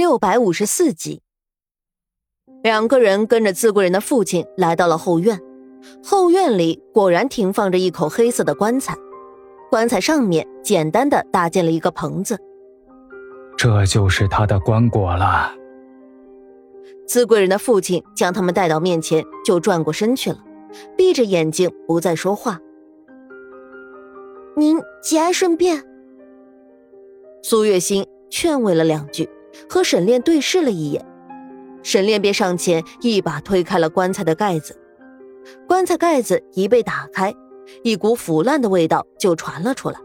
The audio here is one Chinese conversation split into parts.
六百五十四集，两个人跟着资贵人的父亲来到了后院。后院里果然停放着一口黑色的棺材，棺材上面简单的搭建了一个棚子。这就是他的棺椁了。资贵人的父亲将他们带到面前，就转过身去了，闭着眼睛不再说话。您节哀顺变。苏月心劝慰了两句。和沈炼对视了一眼，沈炼便上前一把推开了棺材的盖子。棺材盖子一被打开，一股腐烂的味道就传了出来。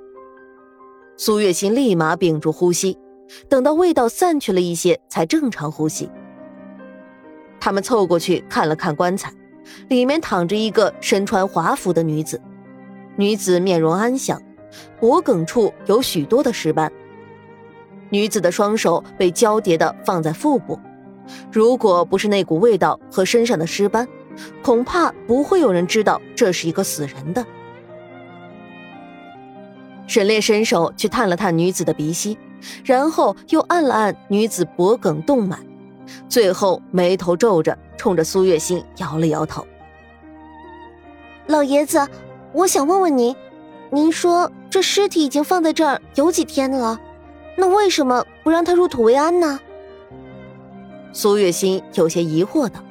苏月心立马屏住呼吸，等到味道散去了一些，才正常呼吸。他们凑过去看了看棺材，里面躺着一个身穿华服的女子。女子面容安详，脖颈处有许多的尸斑。女子的双手被交叠的放在腹部，如果不是那股味道和身上的尸斑，恐怕不会有人知道这是一个死人的。沈烈伸手去探了探女子的鼻息，然后又按了按女子脖颈动脉，最后眉头皱着，冲着苏月心摇了摇头：“老爷子，我想问问您，您说这尸体已经放在这儿有几天了？”那为什么不让他入土为安呢？苏月心有些疑惑道：“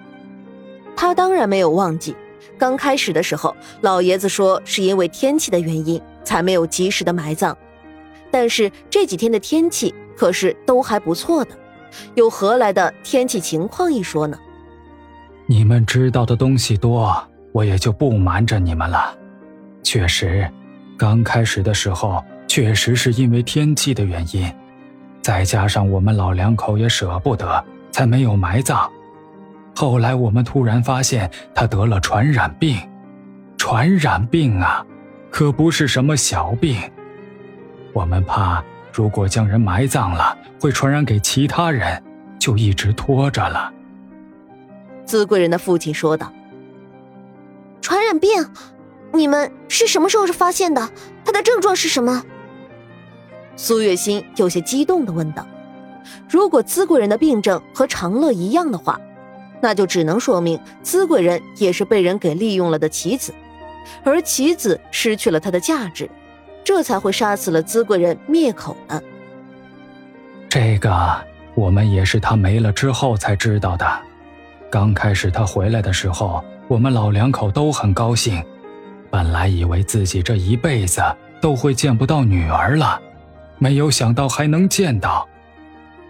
他当然没有忘记，刚开始的时候，老爷子说是因为天气的原因才没有及时的埋葬。但是这几天的天气可是都还不错的，又何来的天气情况一说呢？”你们知道的东西多，我也就不瞒着你们了。确实，刚开始的时候。确实是因为天气的原因，再加上我们老两口也舍不得，才没有埋葬。后来我们突然发现他得了传染病，传染病啊，可不是什么小病。我们怕如果将人埋葬了，会传染给其他人，就一直拖着了。资贵人的父亲说道：“传染病，你们是什么时候发现的？他的症状是什么？”苏月心有些激动的问道：“如果资贵人的病症和长乐一样的话，那就只能说明资贵人也是被人给利用了的棋子，而棋子失去了它的价值，这才会杀死了资贵人灭口呢。这个我们也是他没了之后才知道的。刚开始他回来的时候，我们老两口都很高兴，本来以为自己这一辈子都会见不到女儿了。”没有想到还能见到，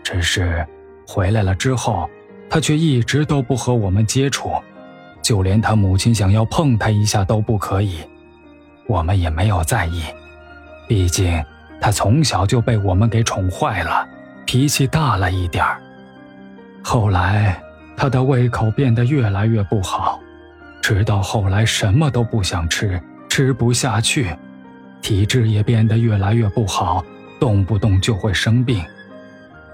只是回来了之后，他却一直都不和我们接触，就连他母亲想要碰他一下都不可以。我们也没有在意，毕竟他从小就被我们给宠坏了，脾气大了一点儿。后来他的胃口变得越来越不好，直到后来什么都不想吃，吃不下去，体质也变得越来越不好。动不动就会生病，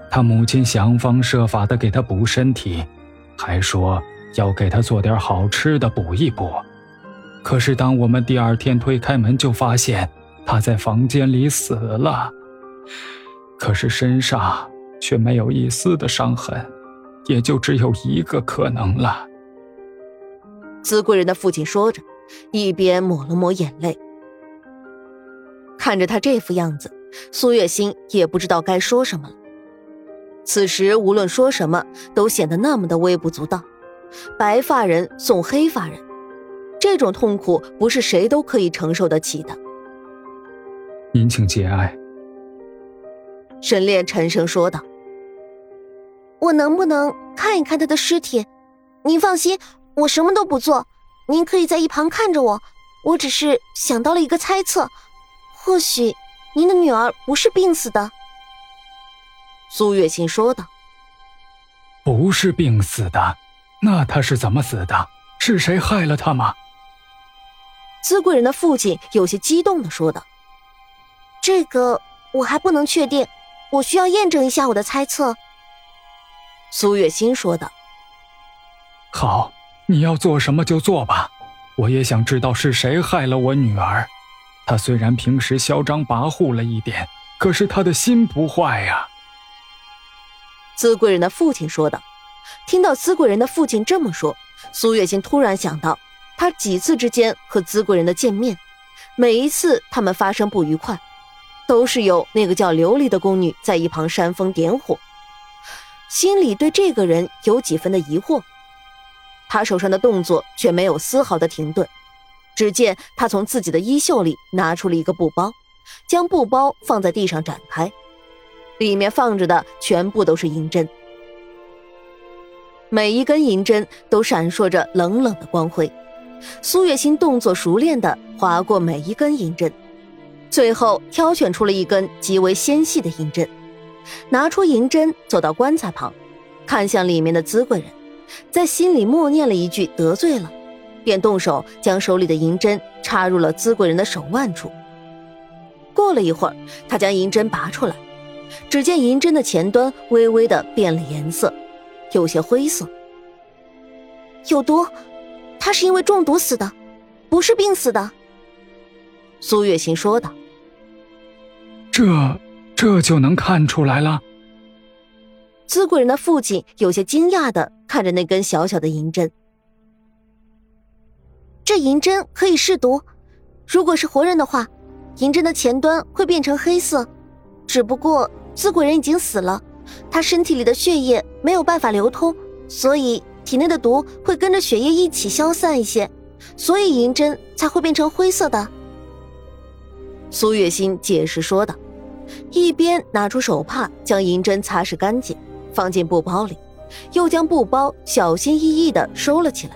他母亲想方设法的给他补身体，还说要给他做点好吃的补一补。可是当我们第二天推开门，就发现他在房间里死了，可是身上却没有一丝的伤痕，也就只有一个可能了。资贵人的父亲说着，一边抹了抹眼泪，看着他这副样子。苏月心也不知道该说什么了。此时无论说什么，都显得那么的微不足道。白发人送黑发人，这种痛苦不是谁都可以承受得起的。您请节哀。沈炼沉声说道：“我能不能看一看他的尸体？您放心，我什么都不做，您可以在一旁看着我。我只是想到了一个猜测，或许……”您的女儿不是病死的，苏月心说道。不是病死的，那她是怎么死的？是谁害了她吗？资贵人的父亲有些激动的说道。这个我还不能确定，我需要验证一下我的猜测。苏月心说道。好，你要做什么就做吧，我也想知道是谁害了我女儿。他虽然平时嚣张跋扈了一点，可是他的心不坏呀。资贵人的父亲说道。听到资贵人的父亲这么说，苏月心突然想到，他几次之间和资贵人的见面，每一次他们发生不愉快，都是有那个叫琉璃的宫女在一旁煽风点火，心里对这个人有几分的疑惑。他手上的动作却没有丝毫的停顿，只见他从自己的衣袖里拿出了一个布包，将布包放在地上展开，里面放着的全部都是银针。每一根银针都闪烁着冷冷的光辉，苏月心动作熟练地划过每一根银针，最后挑选出了一根极为纤细的银针，拿出银针走到棺材旁，看向里面的资贵人，在心里默念了一句“得罪了”，便动手将手里的银针插入了资贵人的手腕处。过了一会儿，他将银针拔出来，只见银针的前端微微的变了颜色。有些灰色，有毒，他是因为中毒死的，不是病死的。苏月心说道：“这这就能看出来了。”资贵人的父亲有些惊讶的看着那根小小的银针，这银针可以试毒，如果是活人的话，银针的前端会变成黑色，只不过资贵人已经死了。他身体里的血液没有办法流通，所以体内的毒会跟着血液一起消散一些，所以银针才会变成灰色的。苏月心解释说道，一边拿出手帕将银针擦拭干净，放进布包里，又将布包小心翼翼的收了起来。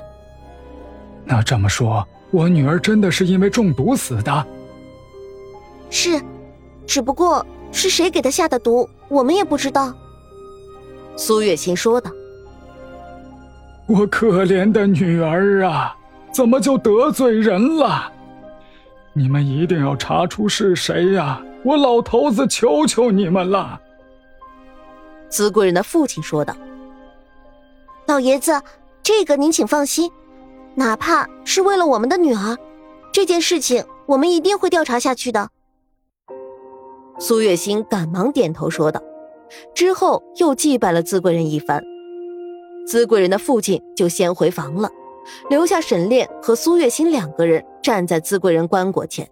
那这么说，我女儿真的是因为中毒死的？是，只不过是谁给她下的毒，我们也不知道。苏月心说道：“我可怜的女儿啊，怎么就得罪人了？你们一定要查出是谁呀！我老头子求求你们了。”资贵人的父亲说道：“老爷子，这个您请放心，哪怕是为了我们的女儿，这件事情我们一定会调查下去的。”苏月心赶忙点头说道。之后又祭拜了资贵人一番，资贵人的父亲就先回房了，留下沈炼和苏月心两个人站在资贵人棺椁前。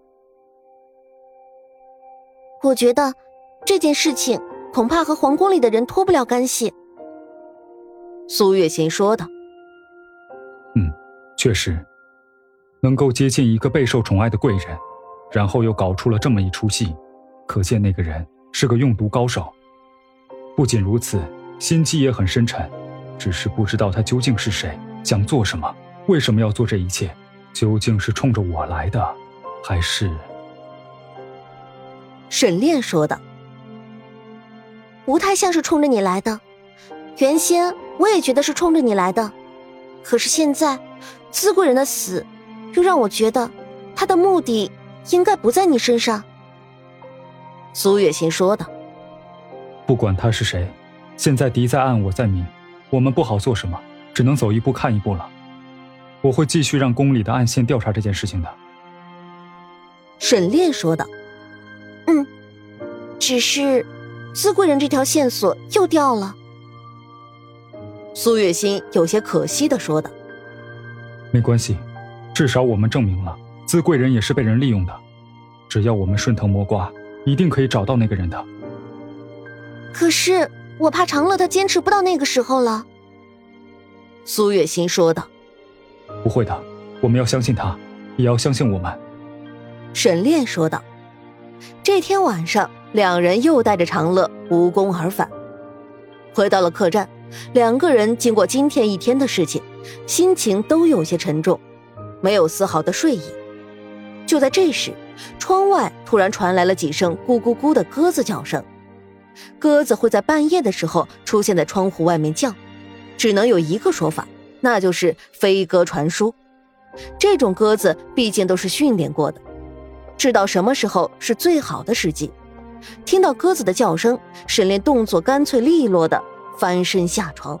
我觉得这件事情恐怕和皇宫里的人脱不了干系。苏月心说道：“嗯，确实，能够接近一个备受宠爱的贵人，然后又搞出了这么一出戏，可见那个人是个用毒高手。”不仅如此，心机也很深沉，只是不知道他究竟是谁，想做什么，为什么要做这一切？究竟是冲着我来的，还是？沈炼说道：“不太像是冲着你来的。原先我也觉得是冲着你来的，可是现在，资贵人的死，又让我觉得，他的目的应该不在你身上。”苏月心说道。不管他是谁，现在敌在暗，我在明，我们不好做什么，只能走一步看一步了。我会继续让宫里的暗线调查这件事情的。”沈炼说道。“嗯，只是，资贵人这条线索又掉了。”苏月心有些可惜的说道。“没关系，至少我们证明了资贵人也是被人利用的。只要我们顺藤摸瓜，一定可以找到那个人的。”可是我怕长乐他坚持不到那个时候了。”苏月心说道。“不会的，我们要相信他，也要相信我们。”沈炼说道。这天晚上，两人又带着长乐无功而返，回到了客栈。两个人经过今天一天的事情，心情都有些沉重，没有丝毫的睡意。就在这时，窗外突然传来了几声咕咕咕的鸽子叫声。鸽子会在半夜的时候出现在窗户外面叫，只能有一个说法，那就是飞鸽传书。这种鸽子毕竟都是训练过的，知道什么时候是最好的时机。听到鸽子的叫声，沈炼动作干脆利落的翻身下床。